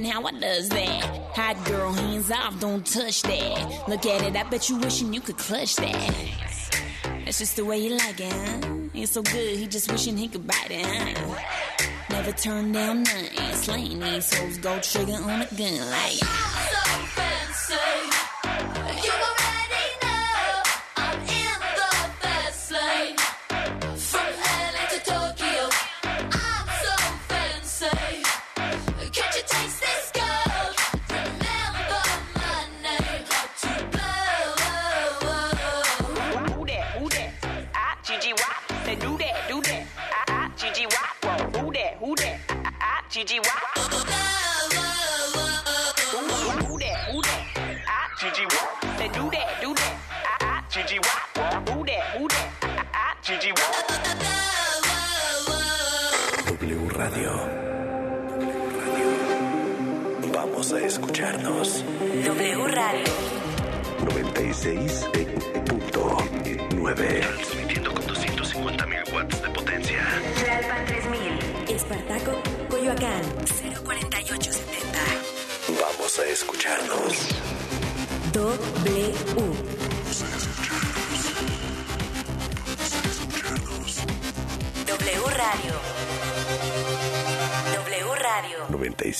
How I does that? Hot girl, hands off, don't touch that. Look at it, I bet you wishing you could clutch that. That's just the way you like it, huh? It's so good, he just wishing he could bite it, huh? Never turn down nothing. Slaying these hoes, go trigger on a gun like. so fancy.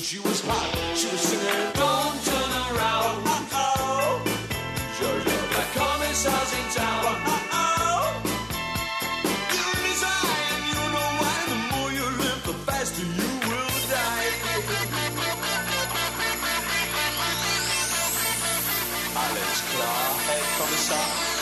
That she was hot. She was singing, Don't turn around, uh-oh. Jojo, that commissar's in town, uh-oh. You're in his eye, and you know why. The more you live, the faster you will die. Alles klar, Herr Kommissar?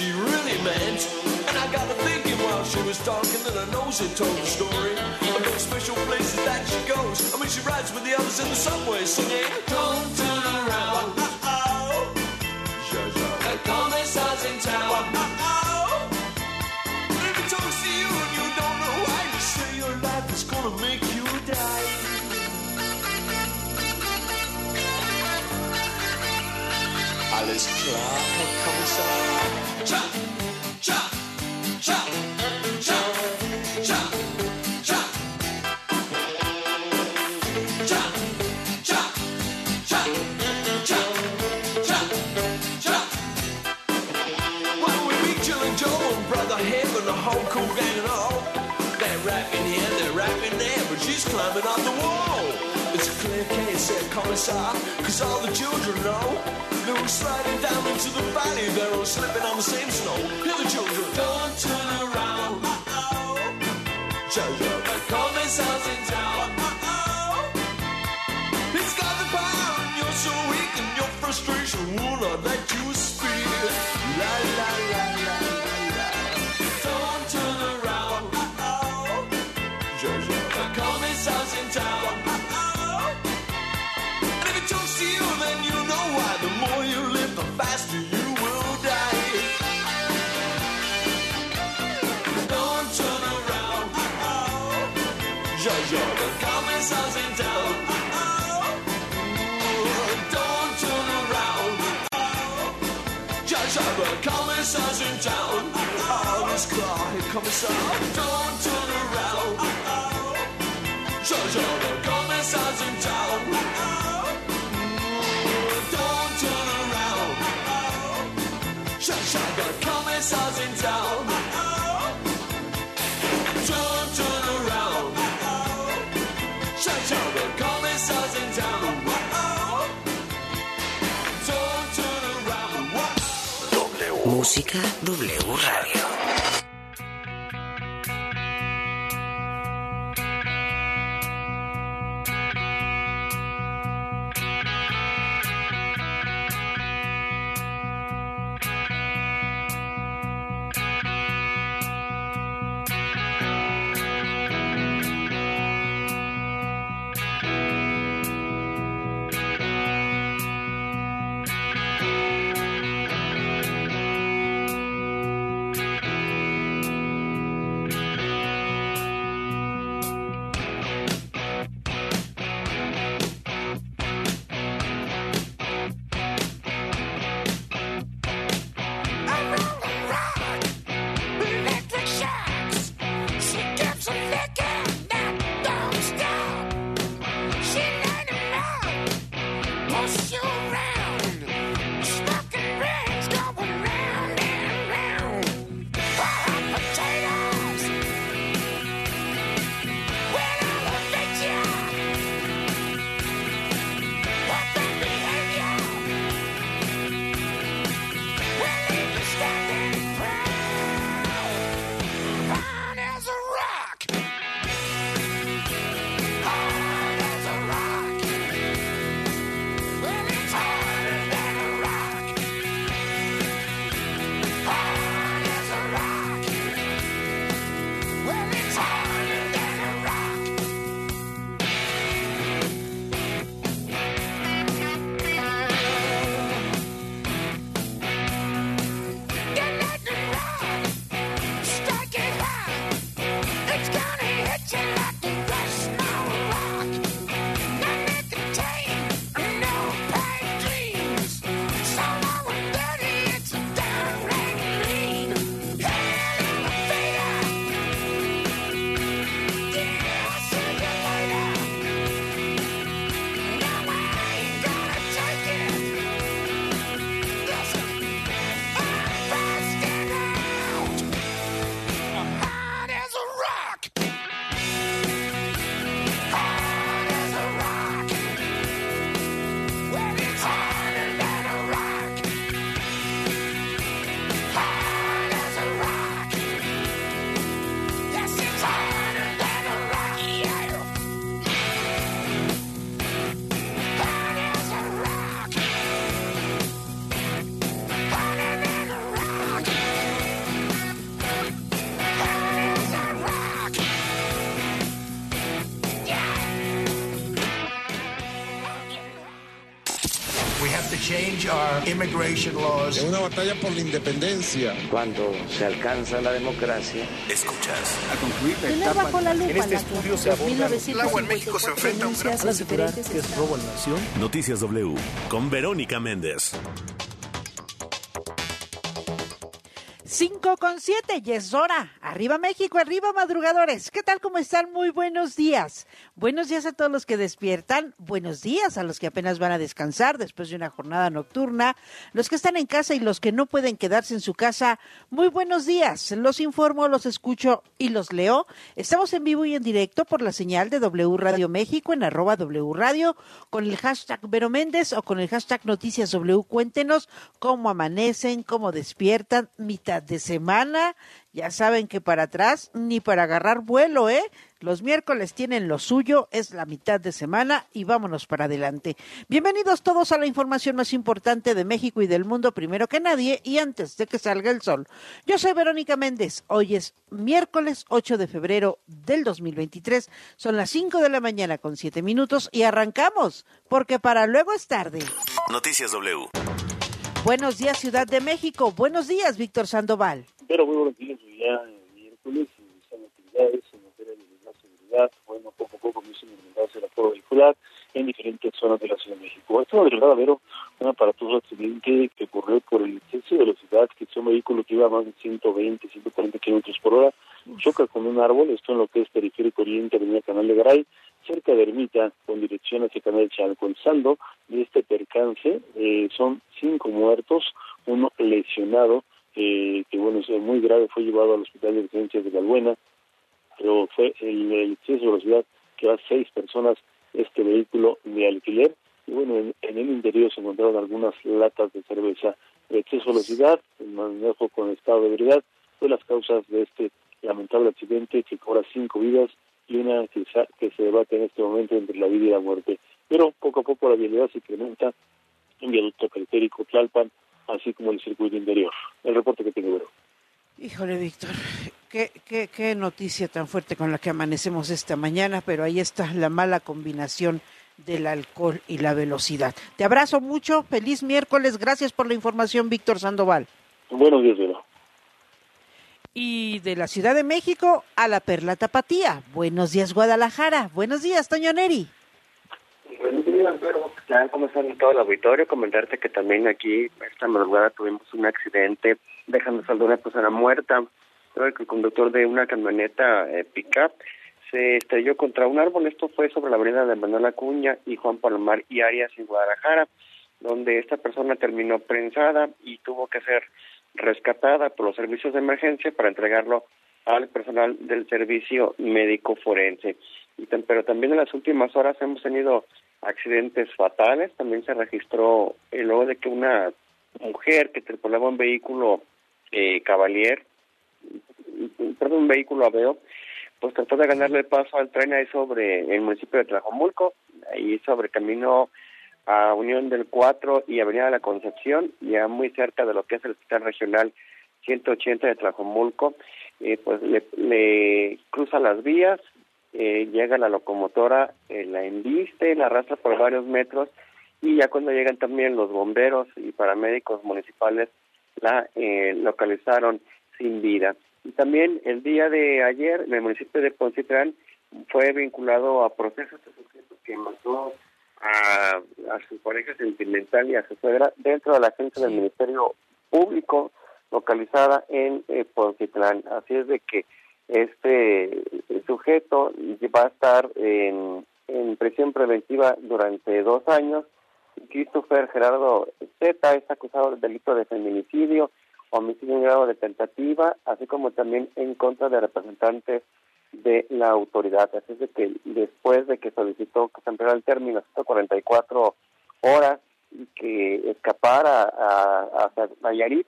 She really meant. And I got to thinking while she was talking that her nose had told the story those special places that she goes. I mean, she rides with the others in the subway singing, Alles klar, Herr Kommissar? Cha, Commissar, cause all the children know. They were sliding down into the valley, they're all slipping on the same snow. Hear the children, don't turn around. Uh-oh. Jojo, the Commissar's in town. Uh-oh. He's got the power and you're so weak and your frustration will not let you speak. La la la down on his claw. Here comes some. Don't turn around. Judge all the commissars in town. Don't turn around. Judge all the commissars in town. Música W Radio. Immigration laws. Es una batalla por la independencia. Cuando se alcanza la democracia, Escuchas. Tener bajo la lupa En este estudio se aborda- 1954 El agua en México se enfrenta a un gran que es robo a la nación. Noticias W con Verónica Méndez. 5 con 7, y es hora. Arriba México, arriba madrugadores. ¿Qué tal? ¿Cómo están? Muy buenos días. Buenos días a todos los que despiertan. Buenos días a los que apenas van a descansar después de una jornada nocturna. Los que están en casa y los que no pueden quedarse en su casa. Muy buenos días. Los informo, los escucho y los leo. Estamos en vivo y en directo por la señal de W Radio México en arroba W Radio con el hashtag Vero Méndez o con el hashtag Noticias W. Cuéntenos cómo amanecen, cómo despiertan, mitad de semana. Ya saben que para atrás ni para agarrar vuelo, ¿eh? Los miércoles tienen lo suyo, es la mitad de semana y vámonos para adelante. Bienvenidos todos a la información más importante de México y del mundo, primero que nadie y antes de que salga el sol. Yo soy Verónica Méndez. Hoy es miércoles 8 de febrero del 2023. Son las 5 de la mañana con 7 minutos y arrancamos, porque para luego es tarde. Noticias W. Buenos días, Ciudad de México. Buenos días, Víctor Sandoval. Pero muy buenos días, ya miércoles inician actividades en materia de la seguridad, bueno, poco a poco comienzan a implementarse el apoyo vehicular en diferentes zonas de la Ciudad de México. Esta madrugada, Vero, un aparatoso accidente que ocurrió por el exceso de velocidad, que es un vehículo que iba a más de 120, 140 kilómetros por hora, choca con un árbol, esto en lo que es periférico oriente, avenida Canal de Garay, cerca de Ermita, con dirección hacia Canal Chalco. El saldo de este percance eh, son cinco muertos, uno lesionado, eh, que bueno, es muy grave, fue llevado al hospital de urgencias de Galbuena, pero fue el, el exceso de velocidad que va seis personas este vehículo de alquiler y bueno, en, el interior se encontraron algunas latas de cerveza. El exceso de velocidad, el manejo con estado de ebriedad, fue las causas de este lamentable accidente que cobra cinco vidas y una que, que se debate en este momento entre la vida y la muerte. Pero poco a poco la vialidad se incrementa en viaducto periférico Tlalpan, así como el circuito interior. El reporte que tengo. Híjole, Víctor, qué, qué, qué noticia tan fuerte con la que amanecemos esta mañana, pero ahí está la mala combinación del alcohol y la velocidad. Te abrazo mucho, feliz miércoles, gracias por la información, Víctor Sandoval. Buenos días, Vero. Y de la Ciudad de México a la Perla Tapatía. Buenos días, Guadalajara. Buenos días, Toño Neri. Buenos días, pero. ¿Cómo están todo el auditorio? Comentarte que también aquí esta madrugada tuvimos un accidente dejando a una persona muerta. Creo que el conductor de una camioneta eh, pick-up se estrelló contra un árbol. Esto fue sobre la avenida de Manuel Acuña y Juan Palomar y Arias en Guadalajara, donde esta persona terminó prensada y tuvo que ser rescatada por los servicios de emergencia para entregarlo al personal del servicio médico forense. Y pero también en las últimas horas hemos tenido accidentes fatales. También se registró eh, luego de que una mujer que tripulaba un vehículo eh, Cavalier, perdón, un vehículo Aveo, pues trató de ganarle paso al tren ahí sobre el municipio de Tlajomulco, ahí sobre camino a Unión del 4 y Avenida de la Concepción, ya muy cerca de lo que es el Hospital Regional 180 de Tlajomulco, eh, pues le, le cruza las vías, eh, llega la locomotora, eh, la embiste, la arrastra por varios metros y ya cuando llegan también los bomberos y paramédicos municipales la eh, localizaron sin vida. Y también el día de ayer en el municipio de Poncitlán fue vinculado a procesos de sujeto que mató a, a su pareja sentimental y a su suegra dentro de la agencia del Ministerio Público localizada en eh, Poncitlán. Así es de que este sujeto va a estar en, en prisión preventiva durante dos años. Christopher Gerardo Z es acusado del delito de feminicidio, homicidio en grado de tentativa, así como también en contra de representantes de la autoridad. Así es de que después de que solicitó que se ampliara el término 144 horas y que escapara a, a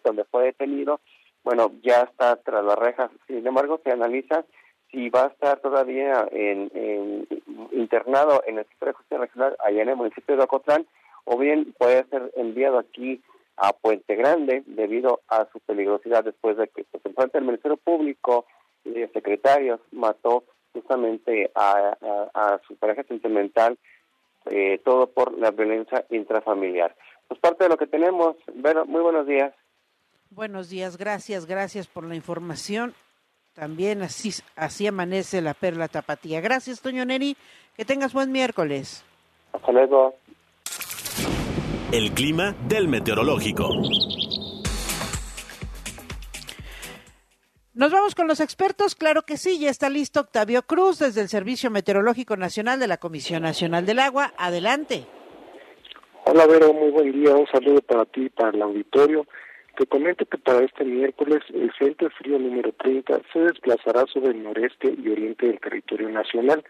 donde fue detenido, bueno, ya está tras las rejas. Sin embargo, se analiza si va a estar todavía en, en- internado en el Centro de Justicia Regional allá en el municipio de Ocotlán o bien puede ser enviado aquí a Puente Grande debido a su peligrosidad después de que pues, del Ministerio Público y de secretarios mató justamente a, a- su pareja sentimental eh, todo por la violencia intrafamiliar. Pues parte de lo que tenemos. Vero, muy buenos días. Buenos días, gracias, gracias por la información. También así, así amanece la Perla Tapatía. Gracias, Toño Neri. Que tengas buen miércoles. Hasta luego. El clima del meteorológico. Nos vamos con los expertos, claro que sí, ya está listo Octavio Cruz desde el Servicio Meteorológico Nacional de la Comisión Nacional del Agua. Adelante. Hola Vero, muy buen día, un saludo para ti y para el auditorio. Te comento que para este miércoles el Frente Frío número 30 se desplazará sobre el noreste y oriente del territorio nacional.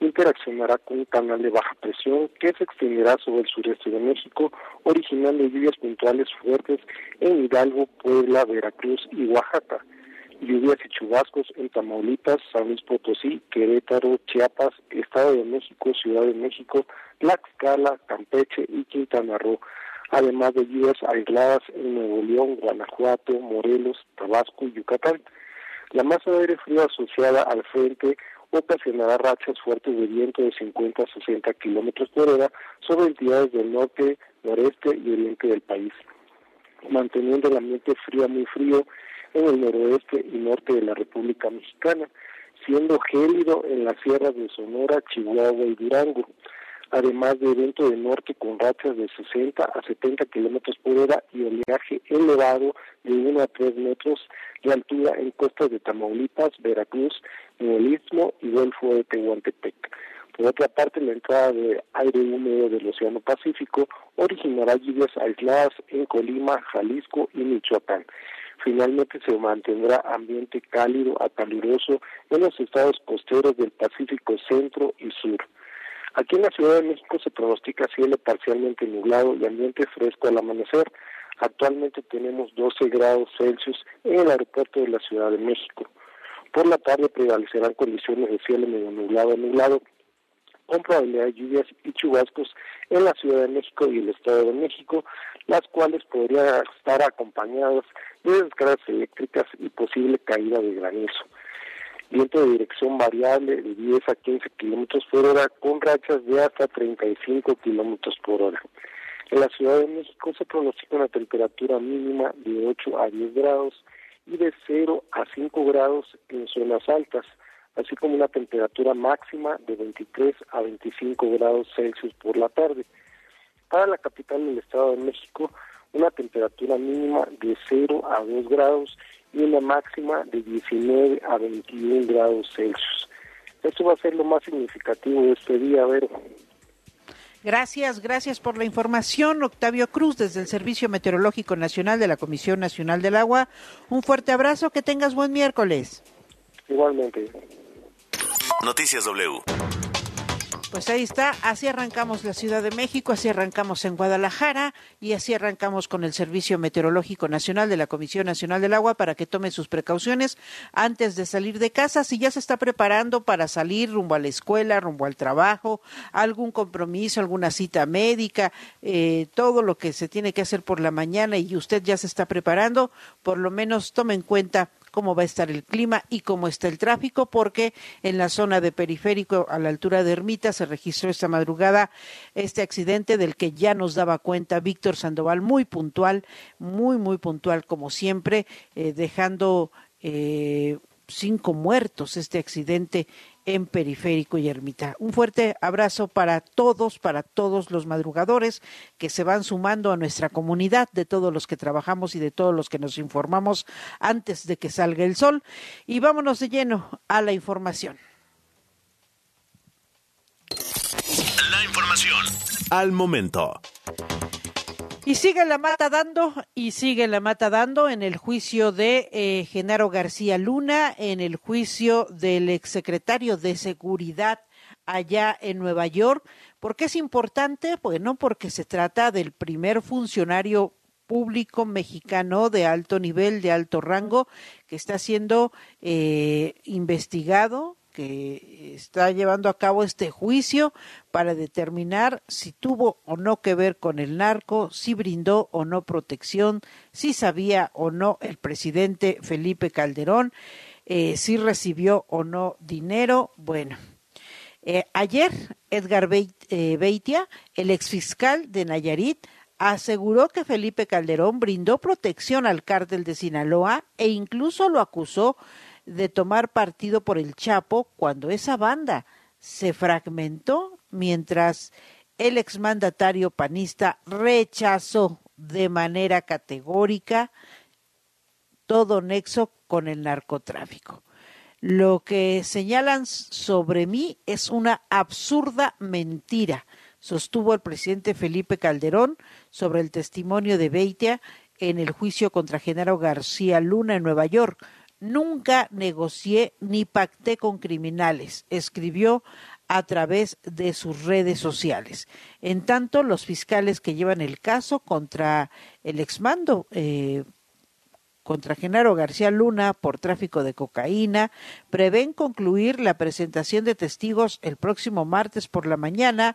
Interaccionará con un canal de baja presión que se extenderá sobre el sureste de México, originando lluvias puntuales fuertes en Hidalgo, Puebla, Veracruz y Oaxaca. Lluvias y chubascos en Tamaulipas, San Luis Potosí, Querétaro, Chiapas, Estado de México, Ciudad de México, Tlaxcala, Campeche y Quintana Roo, además de lluvias aisladas en Nuevo León, Guanajuato, Morelos, Tabasco y Yucatán. La masa de aire frío asociada al frente ocasionará rachas fuertes de viento de 50 a 60 kilómetros por hora sobre entidades del norte, noreste y oriente del país, manteniendo el ambiente frío muy frío en el noroeste y norte de la República Mexicana, siendo gélido en las sierras de Sonora, Chihuahua y Durango. Además de evento de norte con rachas de 60 a 70 kilómetros por hora y oleaje elevado de 1 a 3 metros de altura en costas de Tamaulipas, Veracruz, el y Golfo de Tehuantepec. Por otra parte, la entrada de aire húmedo del Océano Pacífico originará lluvias aisladas en Colima, Jalisco y Michoacán. Finalmente se mantendrá ambiente cálido a caluroso en los estados costeros del Pacífico Centro y Sur. Aquí en la Ciudad de México se pronostica cielo parcialmente nublado y ambiente fresco al amanecer. Actualmente tenemos 12 grados Celsius en el aeropuerto de la Ciudad de México. Por la tarde prevalecerán condiciones de cielo medio nublado a nublado con probabilidad de lluvias y chubascos en la Ciudad de México y el Estado de México, las cuales podrían estar acompañadas de descargas eléctricas y posible caída de granizo. Viento de dirección variable de 10 a 15 kilómetros por hora con rachas de hasta 35 kilómetros por hora. En la Ciudad de México se pronostica una temperatura mínima de 8 a 10 grados y de 0 a 5 grados en zonas altas así como una temperatura máxima de 23 a 25 grados Celsius por la tarde. Para la capital del Estado de México, una temperatura mínima de 0 a 2 grados y una máxima de 19 a 21 grados Celsius. Esto va a ser lo más significativo de este día, Vero. Gracias, gracias por la información, Octavio Cruz, desde el Servicio Meteorológico Nacional de la Comisión Nacional del Agua. Un fuerte abrazo, que tengas buen miércoles. Igualmente. Noticias W. Pues ahí está, así arrancamos la Ciudad de México, así arrancamos en Guadalajara y así arrancamos con el Servicio Meteorológico Nacional de la Comisión Nacional del Agua para que tome sus precauciones antes de salir de casa. Si ya se está preparando para salir rumbo a la escuela, rumbo al trabajo, algún compromiso, alguna cita médica, eh, todo lo que se tiene que hacer por la mañana y usted ya se está preparando, por lo menos tome en cuenta cómo va a estar el clima y cómo está el tráfico, porque en la zona de periférico a la altura de Ermita se registró esta madrugada este accidente del que ya nos daba cuenta Víctor Sandoval, muy puntual, muy, muy puntual como siempre, eh, dejando eh, cinco muertos este accidente en Periférico y Ermita. Un fuerte abrazo para todos, para todos los madrugadores que se van sumando a nuestra comunidad, de todos los que trabajamos y de todos los que nos informamos antes de que salga el sol. Y vámonos de lleno a la información. La información al momento. Y sigue la mata dando, y sigue la mata dando en el juicio de eh, Genaro García Luna, en el juicio del exsecretario de Seguridad allá en Nueva York. ¿Por qué es importante? Bueno, porque se trata del primer funcionario público mexicano de alto nivel, de alto rango, que está siendo eh, investigado, que está llevando a cabo este juicio para determinar si tuvo o no que ver con el narco, si brindó o no protección, si sabía o no el presidente Felipe Calderón, eh, si recibió o no dinero. Bueno, eh, ayer Edgar eh, Beitia, el exfiscal de Nayarit, aseguró que Felipe Calderón brindó protección al cártel de Sinaloa e incluso lo acusó de tomar partido por el Chapo cuando esa banda se fragmentó mientras el exmandatario panista rechazó de manera categórica todo nexo con el narcotráfico. Lo que señalan sobre mí es una absurda mentira, sostuvo el presidente Felipe Calderón sobre el testimonio de Beitia en el juicio contra Genaro García Luna en Nueva York. Nunca negocié ni pacté con criminales, escribió a través de sus redes sociales. En tanto, los fiscales que llevan el caso contra el exmando, eh, contra Genaro García Luna por tráfico de cocaína, prevén concluir la presentación de testigos el próximo martes por la mañana,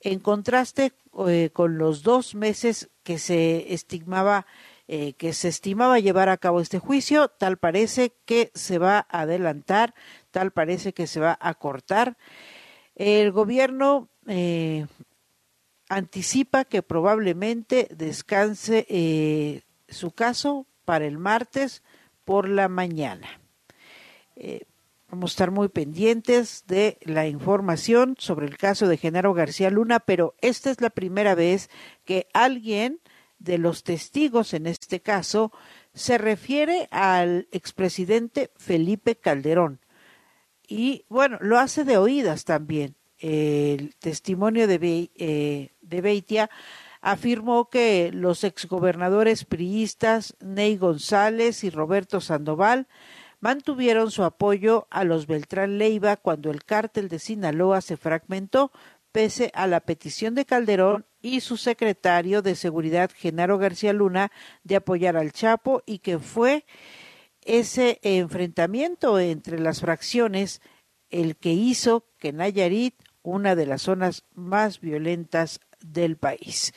en contraste eh, con los dos meses que se estigmaba eh, que se estimaba llevar a cabo este juicio, tal parece que se va a adelantar, tal parece que se va a cortar. El gobierno eh, anticipa que probablemente descanse eh, su caso para el martes por la mañana. Vamos a estar muy pendientes de la información sobre el caso de Genaro García Luna, pero esta es la primera vez que alguien de los testigos en este caso se refiere al expresidente Felipe Calderón. Y bueno, lo hace de oídas también. El testimonio de, eh, de Beitia afirmó que los exgobernadores priistas Ney González y Roberto Sandoval mantuvieron su apoyo a los Beltrán Leiva cuando el cártel de Sinaloa se fragmentó, pese a la petición de Calderón y su secretario de Seguridad, Genaro García Luna, de apoyar al Chapo y que fue ese enfrentamiento entre las fracciones el que hizo que Nayarit, una de las zonas más violentas del país.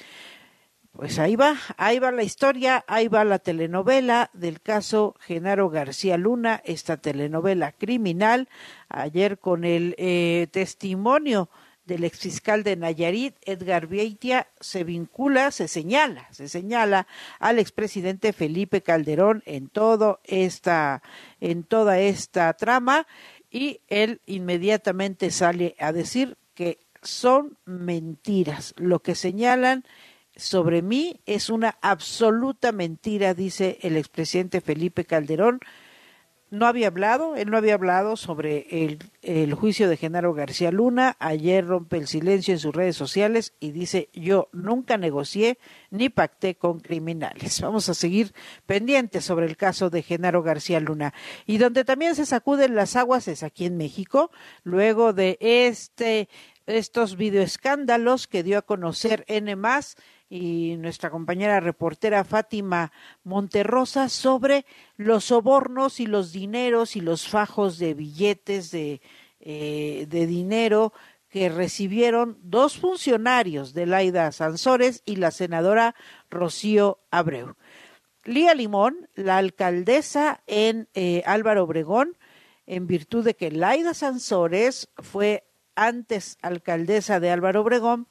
Pues ahí va, ahí va la historia, ahí va la telenovela del caso Genaro García Luna, esta telenovela criminal, ayer con el eh, testimonio del exfiscal de Nayarit, Edgar Vieitia, se vincula, se señala, se señala al expresidente Felipe Calderón en todo esta, en toda esta trama, y él inmediatamente sale a decir que son mentiras. Lo que señalan sobre mí es una absoluta mentira, dice el expresidente Felipe Calderón. No había hablado, él no había hablado sobre el, juicio de Genaro García Luna. Ayer rompe el silencio en sus redes sociales y dice, yo nunca negocié ni pacté con criminales. Vamos a seguir pendientes sobre el caso de Genaro García Luna. Y donde también se sacuden las aguas es aquí en México, luego de este estos videoescándalos que dio a conocer N y nuestra compañera reportera Fátima Monterrosa sobre los sobornos y los dineros y los fajos de billetes de, eh, de dinero que recibieron dos funcionarios de Laida Sansores y la senadora Rocío Abreu. Lía Limón, la alcaldesa en eh, Álvaro Obregón, en virtud de que Laida Sansores fue antes alcaldesa de Álvaro Obregón,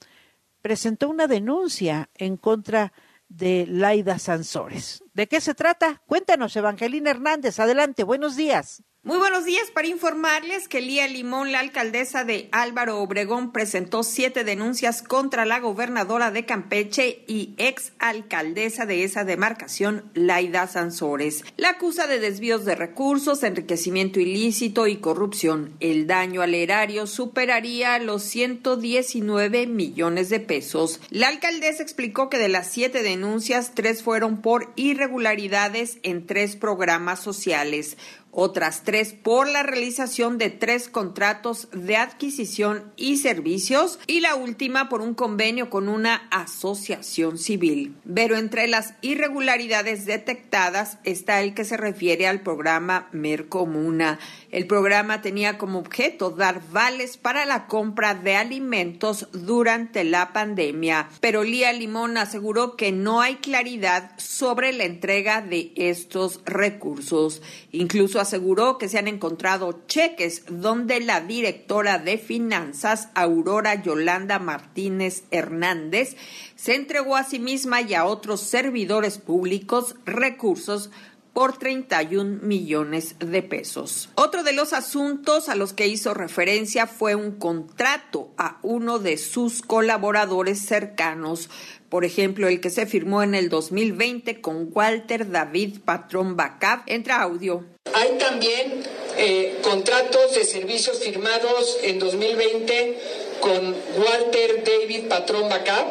presentó una denuncia en contra de Laida Sansores. ¿De qué se trata? Cuéntanos, Evangelina Hernández. Adelante, buenos días. Muy buenos días para informarles que Lía Limón, la alcaldesa de Álvaro Obregón, presentó siete denuncias contra la gobernadora de Campeche y ex alcaldesa de esa demarcación, Laida Sansores. La acusa de desvíos de recursos, enriquecimiento ilícito y corrupción. El daño al erario superaría los 119 millones de pesos. La alcaldesa explicó que de las siete denuncias, tres fueron por irregularidades en tres programas sociales otras tres por la realización de tres contratos de adquisición y servicios y la última por un convenio con una asociación civil. Pero entre las irregularidades detectadas está el que se refiere al programa Mercomuna. El programa tenía como objeto dar vales para la compra de alimentos durante la pandemia, pero Lía Limón aseguró que no hay claridad sobre la entrega de estos recursos. Incluso aseguró que se han encontrado cheques donde la directora de finanzas, Aurora Yolanda Martínez Hernández, se entregó a sí misma y a otros servidores públicos recursos por 31 millones de pesos. Otro de los asuntos a los que hizo referencia fue un contrato a uno de sus colaboradores cercanos, por ejemplo, el que se firmó en el 2020 con Walter David Patrón Bacab. Entra audio. Hay también eh, contratos de servicios firmados en 2020 con Walter David Patrón Bacab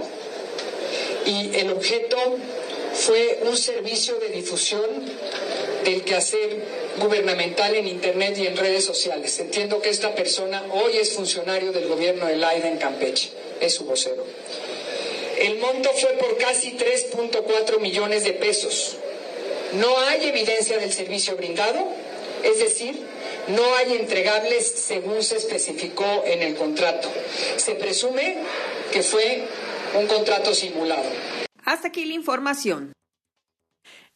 y el objeto fue un servicio de difusión del quehacer gubernamental en Internet y en redes sociales. Entiendo que esta persona hoy es funcionario del gobierno de Laida en Campeche, es su vocero. El monto fue por casi 3.4 millones de pesos. No hay evidencia del servicio brindado, es decir, no hay entregables según se especificó en el contrato. Se presume que fue un contrato simulado. Hasta aquí la información.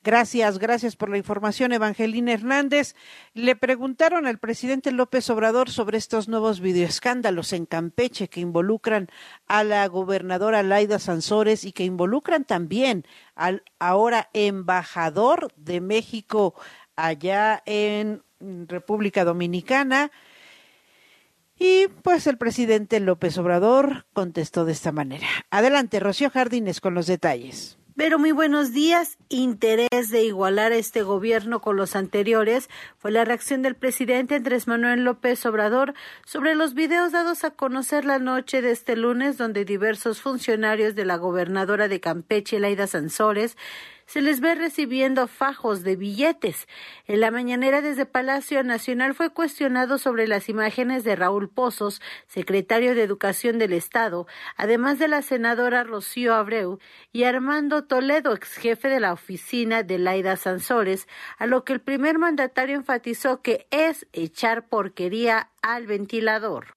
Gracias, gracias por la información, Evangelina Hernández. Le preguntaron al presidente López Obrador sobre estos nuevos videoescándalos en Campeche que involucran a la gobernadora Laida Sansores y que involucran también al ahora embajador de México allá en República Dominicana. Y pues el presidente López Obrador contestó de esta manera. Adelante, Rocío Jardines con los detalles. Pero muy buenos días. Interés de igualar este gobierno con los anteriores fue la reacción del presidente Andrés Manuel López Obrador sobre los videos dados a conocer la noche de este lunes donde diversos funcionarios de la gobernadora de Campeche, Laida Sansores, se les ve recibiendo fajos de billetes. En la mañanera desde Palacio Nacional fue cuestionado sobre las imágenes de Raúl Pozos, secretario de Educación del Estado, además de la senadora Rocío Abreu y Armando Toledo, ex jefe de la oficina de Laida Sansores, a lo que el primer mandatario enfatizó que es echar porquería al ventilador.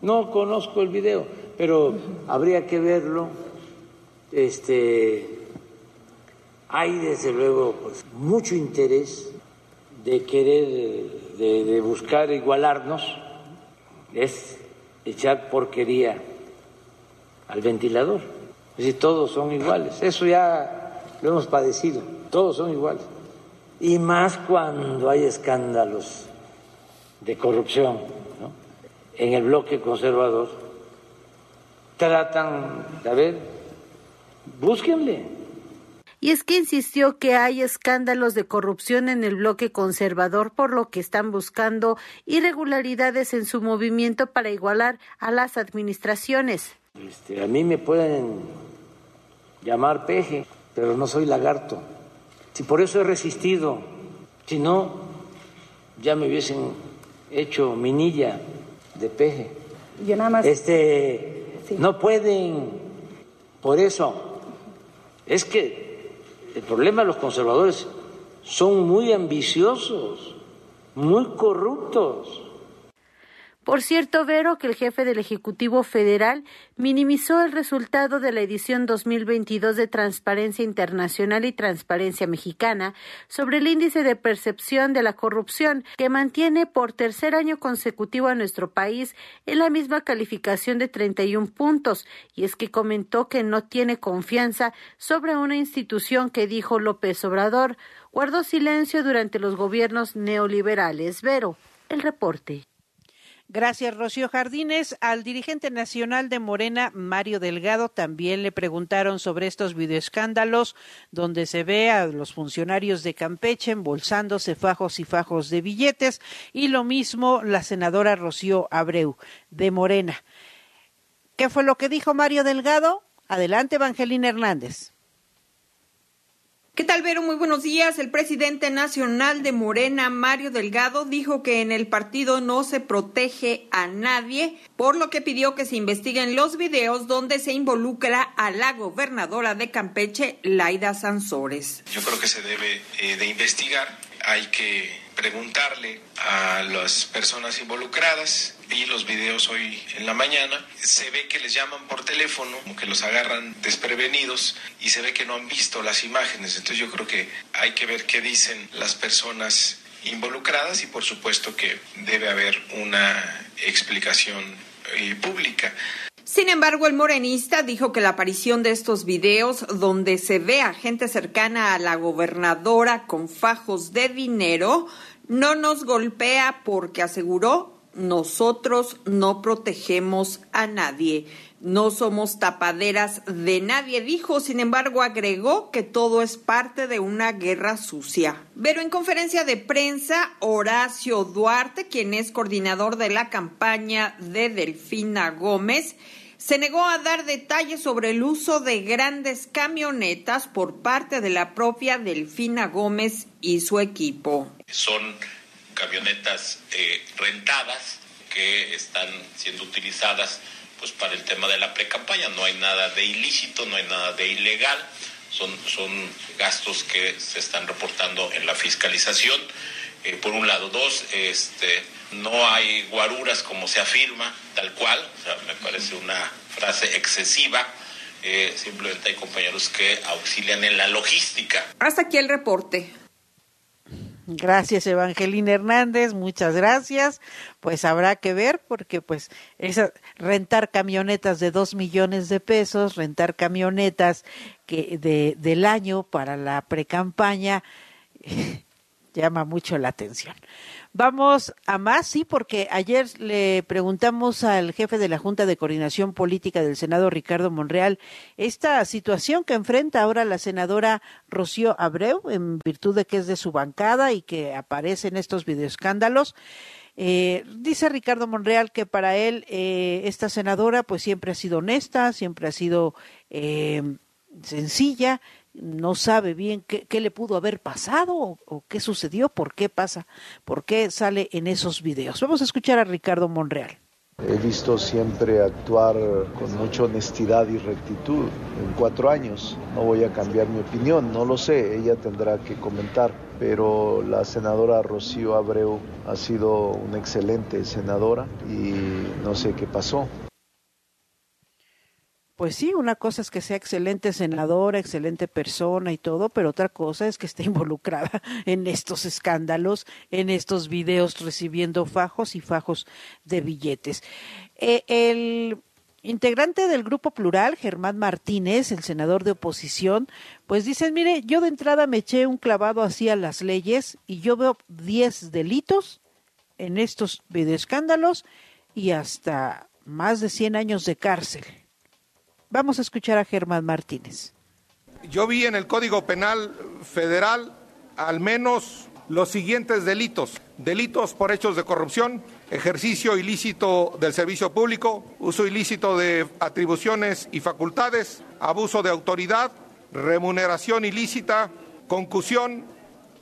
No conozco el video, pero habría que verlo. Este hay desde luego pues, mucho interés de querer, de, buscar igualarnos, es echar porquería al ventilador. Es decir, todos son iguales. Eso ya lo hemos padecido, todos son iguales. Y más cuando hay escándalos de corrupción en el bloque conservador, tratan, a ver, búsquenle y es que insistió que hay escándalos de corrupción en el bloque conservador, por lo que están buscando irregularidades en su movimiento para igualar a las administraciones. Este, a mí me pueden llamar peje, pero no soy lagarto. Si por eso he resistido, si no, ya me hubiesen hecho minilla de peje. Yo nada más. Este, sí. no pueden, por eso. Es que el problema de los conservadores son muy ambiciosos, muy corruptos. Por cierto, Vero, que el jefe del Ejecutivo Federal minimizó el resultado de la edición 2022 de Transparencia Internacional y Transparencia Mexicana sobre el índice de percepción de la corrupción, que mantiene por tercer año consecutivo a nuestro país en la misma calificación de 31 puntos, y es que comentó que no tiene confianza sobre una institución que dijo López Obrador guardó silencio durante los gobiernos neoliberales. Vero, el reporte. Gracias, Rocío Jardines. Al dirigente nacional de Morena, Mario Delgado, también le preguntaron sobre estos videoescándalos donde se ve a los funcionarios de Campeche embolsándose fajos y fajos de billetes y lo mismo la senadora Rocío Abreu de Morena. ¿Qué fue lo que dijo Mario Delgado? Adelante, Evangelina Hernández. ¿Qué tal, Vero? Muy buenos días. El presidente nacional de Morena, Mario Delgado, dijo que en el partido no se protege a nadie, por lo que pidió que se investiguen los videos donde se involucra a la gobernadora de Campeche, Laida Sansores. Yo creo que se debe eh, de investigar. Hay que preguntarle a las personas involucradas. Vi los videos hoy en la mañana. Se ve que les llaman por teléfono, como que los agarran desprevenidos y se ve que no han visto las imágenes. Entonces yo creo que hay que ver qué dicen las personas involucradas y por supuesto que debe haber una explicación eh, pública. Sin embargo, el morenista dijo que la aparición de estos videos donde se ve a gente cercana a la gobernadora con fajos de dinero no nos golpea porque aseguró nosotros no protegemos a nadie. No somos tapaderas de nadie, dijo. Sin embargo, agregó que todo es parte de una guerra sucia. Pero en conferencia de prensa, Horacio Duarte, quien es coordinador de la campaña de Delfina Gómez, se negó a dar detalles sobre el uso de grandes camionetas por parte de la propia Delfina Gómez y su equipo. Son camionetas eh, rentadas que están siendo utilizadas pues para el tema de la precampaña. No hay nada de ilícito, no hay nada de ilegal. Son, son gastos que se están reportando en la fiscalización. Eh, por un lado, dos, este, no hay guaruras como se afirma, tal cual. O sea, me parece una frase excesiva. Eh, simplemente hay compañeros que auxilian en la logística. Hasta aquí el reporte. Gracias, Evangelina Hernández, muchas gracias. Pues habrá que ver, porque pues esa, rentar camionetas de dos millones de pesos, rentar camionetas que de, del año para la precampaña, llama mucho la atención. Vamos a más, sí, porque ayer le preguntamos al jefe de la Junta de Coordinación Política del Senado, Ricardo Monreal, esta situación que enfrenta ahora la senadora Rocío Abreu, en virtud de que es de su bancada y que aparece en estos videoescándalos. Eh, dice Ricardo Monreal que para él eh, esta senadora pues siempre ha sido honesta, siempre ha sido eh, sencilla, no sabe bien qué, le pudo haber pasado o, o, qué sucedió, por qué pasa, por qué sale en esos videos. Vamos a escuchar a Ricardo Monreal. He visto siempre actuar con mucha honestidad y rectitud en cuatro años. No voy a cambiar mi opinión, no lo sé, ella tendrá que comentar. Pero la senadora Rocío Abreu ha sido una excelente senadora y no sé qué pasó. Pues sí, una cosa es que sea excelente senadora, excelente persona y todo, pero otra cosa es que esté involucrada en estos escándalos, en estos videos recibiendo fajos y fajos de billetes. Eh, el integrante del Grupo Plural, Germán Martínez, el senador de oposición, pues dicen, mire, yo de entrada me eché un clavado así a las leyes y yo veo 10 delitos en estos videoescándalos y hasta más de 100 años de cárcel. Vamos a escuchar a Germán Martínez. Yo vi en el Código Penal Federal al menos los siguientes delitos. Delitos por hechos de corrupción, ejercicio ilícito del servicio público, uso ilícito de atribuciones y facultades, abuso de autoridad, remuneración ilícita, concusión,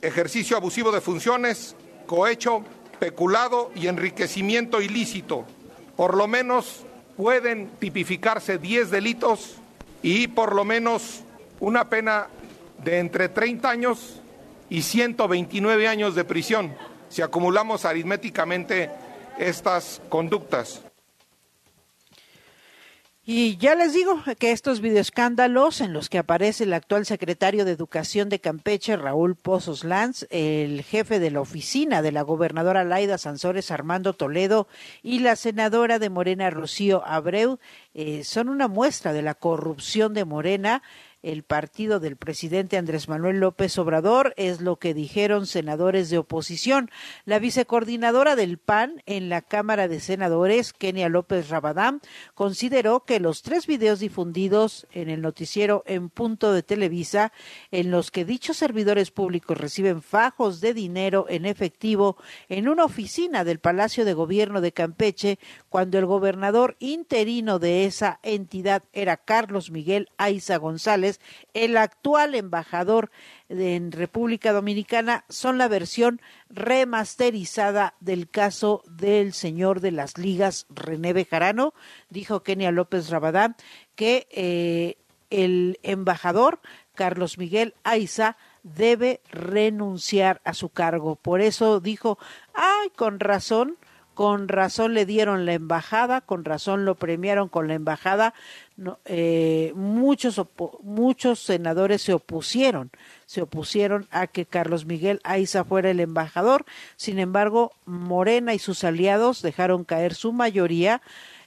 ejercicio abusivo de funciones, cohecho, peculado y enriquecimiento ilícito. Por lo menos pueden tipificarse 10 delitos y por lo menos una pena de entre 30 años y 129 años de prisión si acumulamos aritméticamente estas conductas. Y ya les digo que estos videoescándalos en los que aparece el actual secretario de Educación de Campeche, Raúl Pozos Lanz, el jefe de la oficina de la gobernadora Laida Sansores, Armando Toledo, y la senadora de Morena, Rocío Abreu, eh, son una muestra de la corrupción de Morena el partido del presidente Andrés Manuel López Obrador, es lo que dijeron senadores de oposición. La vicecoordinadora del PAN en la Cámara de Senadores, Kenia López Rabadán, consideró que los tres videos difundidos en el noticiero en punto de Televisa, en los que dichos servidores públicos reciben fajos de dinero en efectivo en una oficina del Palacio de Gobierno de Campeche, cuando el gobernador interino de esa entidad era Carlos Miguel Aiza González, el actual embajador en República Dominicana, son la versión remasterizada del caso del señor de las ligas, René Bejarano, dijo Kenia López Rabadán, que eh, el embajador Carlos Miguel Aiza debe renunciar a su cargo. Por eso dijo, ay, con razón, con razón le dieron la embajada, con razón lo premiaron con la embajada. Eh, muchos, muchos senadores se opusieron, se opusieron a que Carlos Miguel Aiza fuera el embajador. Sin embargo, Morena y sus aliados dejaron caer su mayoría.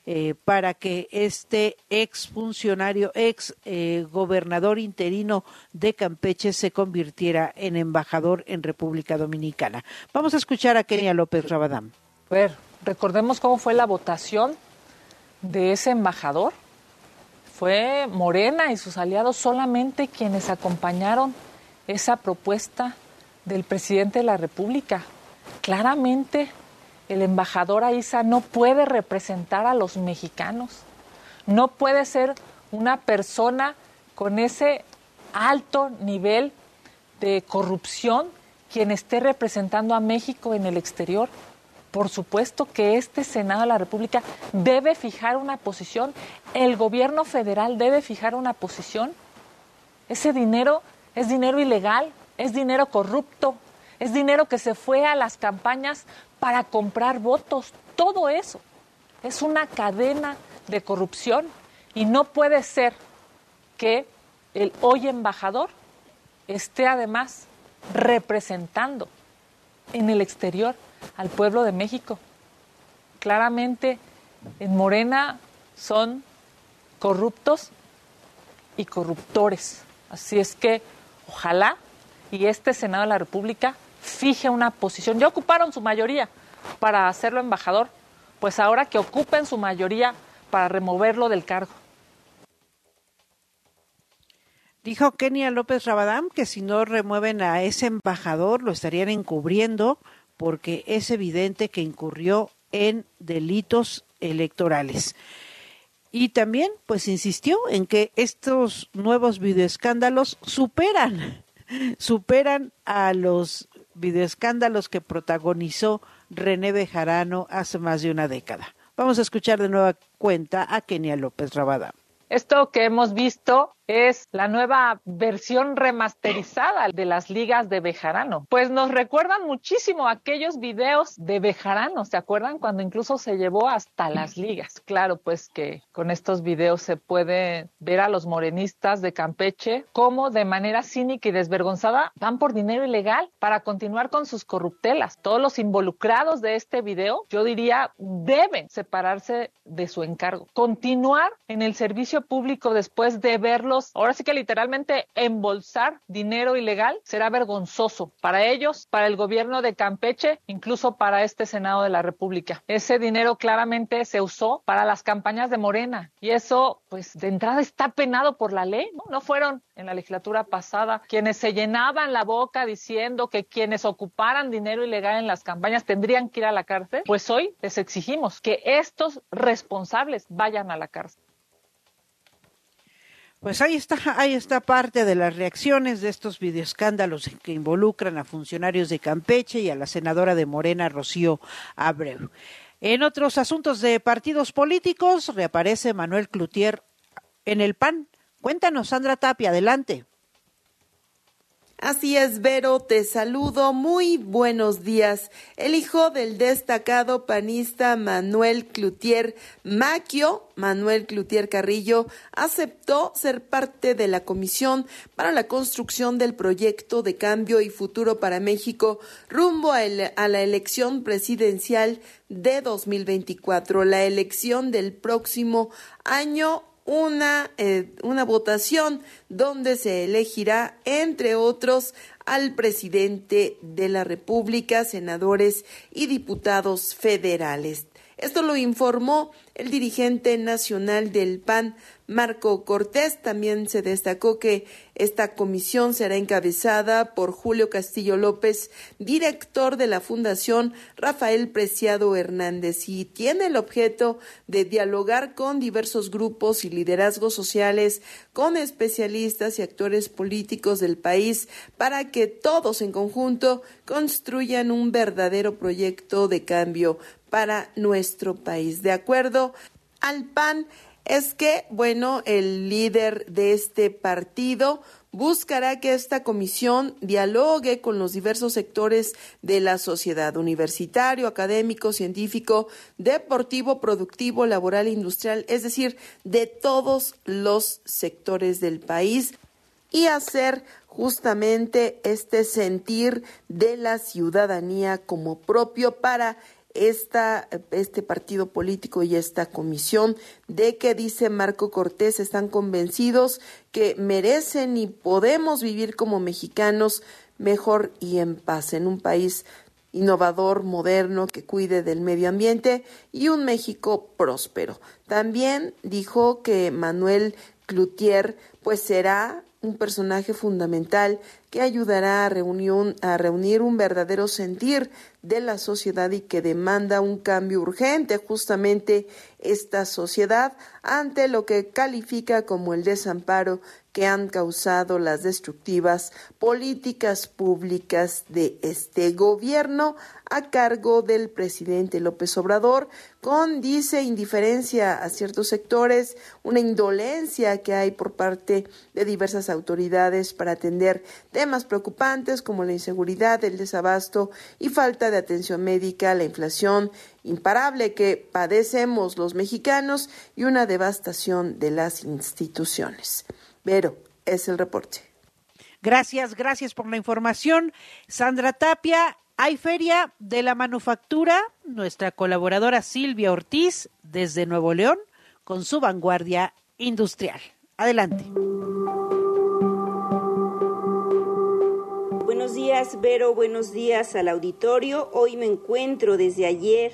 Eh, para que este ex funcionario, ex eh, gobernador interino de Campeche se convirtiera en embajador en República Dominicana. Vamos a escuchar a Kenia López Rabadán ver, recordemos cómo fue la votación de ese embajador. Fue Morena y sus aliados solamente quienes acompañaron esa propuesta del presidente de la República. Claramente el embajador Aiza no puede representar a los mexicanos, no puede ser una persona con ese alto nivel de corrupción quien esté representando a México en el exterior. Por supuesto que este Senado de la República debe fijar una posición, el gobierno federal debe fijar una posición. Ese dinero es dinero ilegal, es dinero corrupto, es dinero que se fue a las campañas para comprar votos. Todo eso es una cadena de corrupción y no puede ser que el hoy embajador esté además representando en el exterior al pueblo de México. Claramente en Morena son corruptos y corruptores. Así es que ojalá y este Senado de la República fije una posición. Ya ocuparon su mayoría para hacerlo embajador, pues ahora que ocupen su mayoría para removerlo del cargo. Dijo Kenia López Rabadán que si no remueven a ese embajador lo estarían encubriendo porque es evidente que incurrió en delitos electorales. Y también, pues, insistió en que estos nuevos videoescándalos superan, superan a los videoescándalos que protagonizó René Bejarano hace más de una década. Vamos a escuchar de nueva cuenta a Kenia López Rabadán. Esto que hemos visto es la nueva versión remasterizada de las ligas de Bejarano. Pues nos recuerdan muchísimo aquellos videos de Bejarano, ¿se acuerdan? Cuando incluso se llevó hasta las ligas. Claro, pues que con estos videos se puede ver a los morenistas de Campeche cómo de manera cínica y desvergonzada van por dinero ilegal para continuar con sus corruptelas. Todos los involucrados de este video, yo diría, deben separarse de su encargo. Continuar en el servicio público después de ahora sí que literalmente embolsar dinero ilegal será vergonzoso para ellos, para el gobierno de Campeche, incluso para este Senado de la República. Ese dinero claramente se usó para las campañas de Morena y eso, pues de entrada está penado por la ley, ¿no? No fueron en la legislatura pasada quienes se llenaban la boca diciendo que quienes ocuparan dinero ilegal en las campañas tendrían que ir a la cárcel. Pues hoy les exigimos que estos responsables vayan a la cárcel. Pues ahí está, ahí está parte de las reacciones de estos videoescándalos que involucran a funcionarios de Campeche y a la senadora de Morena, Rocío Abreu. En otros asuntos de partidos políticos, reaparece Manuel Clutier en el PAN. Cuéntanos, Sandra Tapia, adelante. Así es, Vero, te saludo. Muy buenos días. El hijo del destacado panista Manuel Clutier Maquio, Manuel Clutier Carrillo, aceptó ser parte de la Comisión para la construcción del proyecto de cambio y futuro para México rumbo a, a la elección presidencial de 2024, la elección del próximo año una, eh, una votación donde se elegirá, entre otros, al presidente de la República, senadores y diputados federales. Esto lo informó el dirigente nacional del PAN, Marco Cortés. También se destacó que esta comisión será encabezada por Julio Castillo López, director de la Fundación Rafael Preciado Hernández, y tiene el objeto de dialogar con diversos grupos y liderazgos sociales, con especialistas y actores políticos del país, para que todos en conjunto construyan un verdadero proyecto de cambio para nuestro país. De acuerdo al PAN, es que, bueno, el líder de este partido buscará que esta comisión dialogue con los diversos sectores de la sociedad, universitario, académico, científico, deportivo, productivo, laboral, industrial, es decir, de todos los sectores del país y hacer justamente este sentir de la ciudadanía como propio para esta, este partido político y esta comisión de que, dice Marco Cortés, están convencidos que merecen y podemos vivir como mexicanos mejor y en paz en un país innovador, moderno, que cuide del medio ambiente y un México próspero. También dijo que Manuel Cloutier pues será un personaje fundamental que ayudará a, a reunir un verdadero sentir de la sociedad y que demanda un cambio urgente justamente esta sociedad ante lo que califica como el desamparo que han causado las destructivas políticas públicas de este gobierno a cargo del presidente López Obrador, con, dice, indiferencia a ciertos sectores, una indolencia que hay por parte de diversas autoridades para atender temas preocupantes como la inseguridad, el desabasto y falta de atención médica, la inflación imparable que padecemos los mexicanos y una devastación de las instituciones. Pero es el reporte. Gracias, gracias por la información. Sandra Tapia, hay feria de la manufactura, nuestra colaboradora Silvia Ortiz desde Nuevo León con su vanguardia industrial. Adelante. Buenos días, Vero. Buenos días al auditorio. Hoy me encuentro desde ayer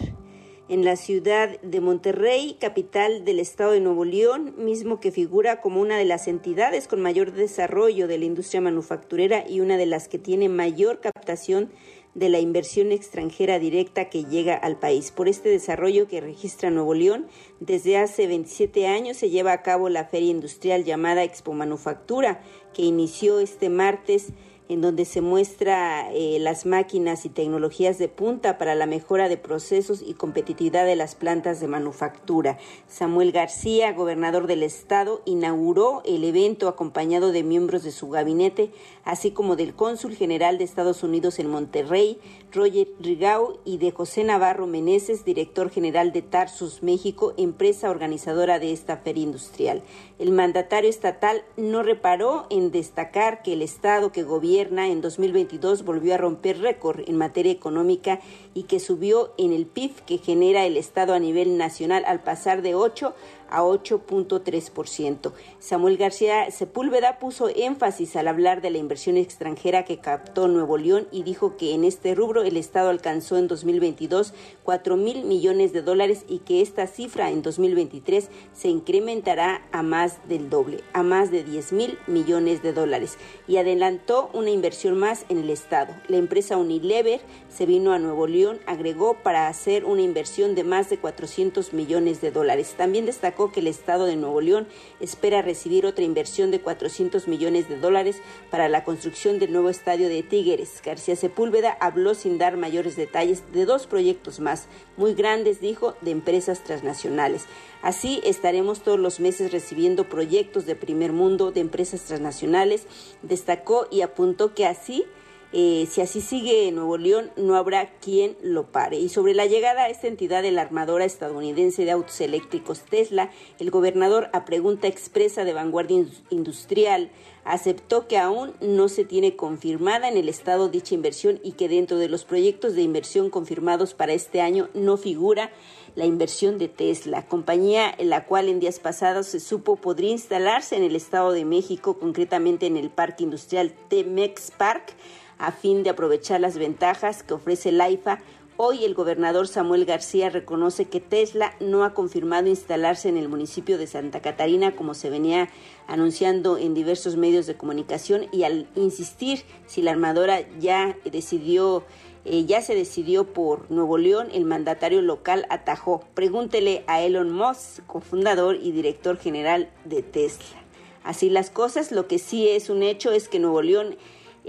en la ciudad de Monterrey, capital del estado de Nuevo León, mismo que figura como una de las entidades con mayor desarrollo de la industria manufacturera y una de las que tiene mayor captación de la inversión extranjera directa que llega al país. Por este desarrollo que registra Nuevo León, desde hace 27 años se lleva a cabo la feria industrial llamada Expo Manufactura, que inició este martes en donde se muestra eh, las máquinas y tecnologías de punta para la mejora de procesos y competitividad de las plantas de manufactura. Samuel García, gobernador del estado, inauguró el evento acompañado de miembros de su gabinete, así como del cónsul general de Estados Unidos en Monterrey, Roger Rigau, y de José Navarro Meneses, director general de Tarsus, México, empresa organizadora de esta feria industrial. El mandatario estatal no reparó en destacar que el estado que gobierna en 2022 volvió a romper récord en materia económica y que subió en el PIB que genera el estado a nivel nacional al pasar de 8 a 8.3%. Samuel García Sepúlveda puso énfasis al hablar de la inversión extranjera que captó Nuevo León y dijo que en este rubro el Estado alcanzó en 2022 4 mil millones de dólares y que esta cifra en 2023 se incrementará a más del doble, a más de 10 mil millones de dólares. Y adelantó una inversión más en el Estado. La empresa Unilever se vino a Nuevo León, agregó para hacer una inversión de más de 400 millones de dólares. También destacó que el Estado de Nuevo León espera recibir otra inversión de 400 millones de dólares para la construcción del nuevo estadio de Tigres. García Sepúlveda habló sin dar mayores detalles de dos proyectos más, muy grandes, dijo, de empresas transnacionales. Así estaremos todos los meses recibiendo proyectos de primer mundo de empresas transnacionales, destacó y apuntó que así eh, si así sigue Nuevo León, no habrá quien lo pare. Y sobre la llegada a esta entidad de la armadora estadounidense de autos eléctricos Tesla, el gobernador, a pregunta expresa de Vanguardia Industrial, aceptó que aún no se tiene confirmada en el Estado dicha inversión y que dentro de los proyectos de inversión confirmados para este año no figura la inversión de Tesla, compañía en la cual en días pasados se supo podría instalarse en el Estado de México, concretamente en el Parque Industrial Temex Park a fin de aprovechar las ventajas que ofrece el AIFA. Hoy el gobernador Samuel García reconoce que Tesla no ha confirmado instalarse en el municipio de Santa Catarina como se venía anunciando en diversos medios de comunicación y al insistir si la armadora ya decidió eh, ya se decidió por Nuevo León, el mandatario local atajó. Pregúntele a Elon Musk, cofundador y director general de Tesla. Así las cosas, lo que sí es un hecho es que Nuevo León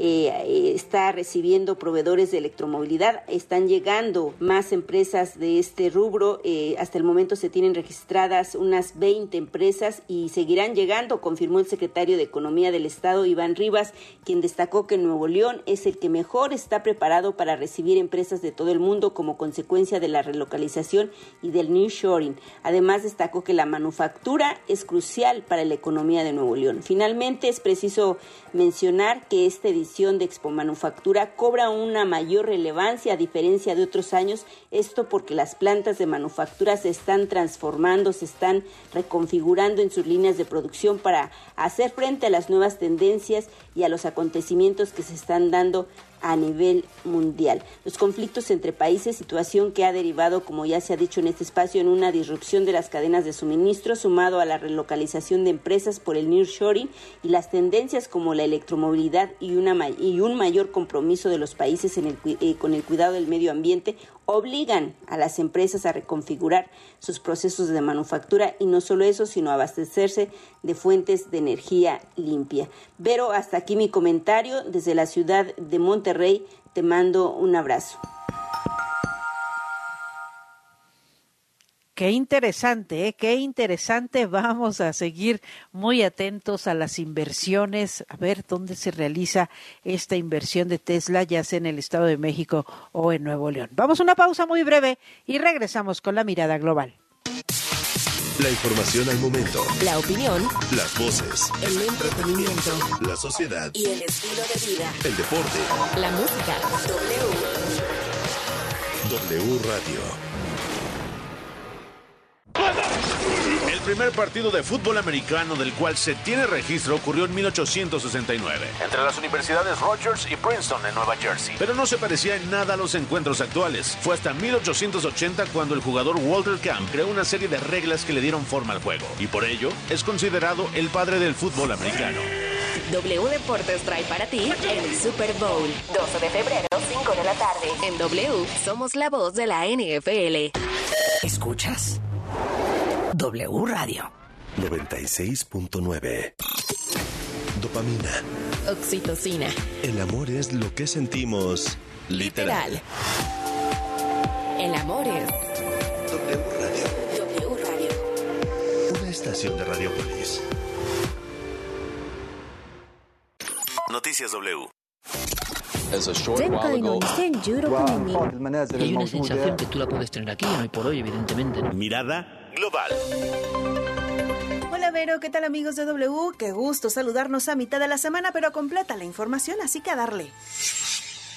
eh, está recibiendo proveedores de electromovilidad. Están llegando más empresas de este rubro. Eh, hasta el momento se tienen registradas unas 20 empresas y seguirán llegando, confirmó el secretario de Economía del Estado, Iván Rivas, quien destacó que Nuevo León es el que mejor está preparado para recibir empresas de todo el mundo como consecuencia de la relocalización y del new shoring. Además, destacó que la manufactura es crucial para la economía de Nuevo León. Finalmente, es preciso mencionar que esta de Expo Manufactura cobra una mayor relevancia a diferencia de otros años, esto porque las plantas de manufactura se están transformando, se están reconfigurando en sus líneas de producción para hacer frente a las nuevas tendencias y a los acontecimientos que se están dando a nivel mundial. Los conflictos entre países, situación que ha derivado, como ya se ha dicho en este espacio, en una disrupción de las cadenas de suministro, sumado a la relocalización de empresas por el nearshoring y las tendencias como la electromovilidad y, una, y un mayor compromiso de los países eh, con el cuidado del medio ambiente, obligan a las empresas a reconfigurar sus procesos de manufactura y no solo eso, sino abastecerse de fuentes de energía limpia. Pero hasta aquí mi comentario desde la ciudad de Monterrey. Te mando un abrazo. Qué interesante, ¿eh? qué interesante. Vamos a seguir muy atentos a las inversiones, a ver dónde se realiza esta inversión de Tesla, ya sea en el Estado de México o en Nuevo León. Vamos a una pausa muy breve y regresamos con la mirada global. La información al momento. La opinión. Las voces. El entretenimiento. La sociedad. Y el estilo de vida. El deporte. La música. W. W Radio primer partido de fútbol americano del cual se tiene registro ocurrió en 1869, entre las universidades Rogers y Princeton en Nueva Jersey. Pero no se parecía en nada a los encuentros actuales. Fue hasta 1880 cuando el jugador Walter Camp creó una serie de reglas que le dieron forma al juego, y por ello es considerado el padre del fútbol americano. W Deportes trae para ti el Super Bowl. 12 de febrero, 5 de la tarde. En W somos la voz de la NFL. Escuchas W Radio 96.9. Dopamina. Oxitocina. El amor es lo que sentimos literal. Literal. El amor es W Radio. W Radio. Una estación de Radiopolis. Noticias W. Hay una sensación que tú la puedes tener aquí, hoy por hoy, evidentemente. ¿no? Mirada global. Hola Vero, ¿qué tal amigos de W? Qué gusto saludarnos a mitad de la semana, pero completa la información, así que a darle.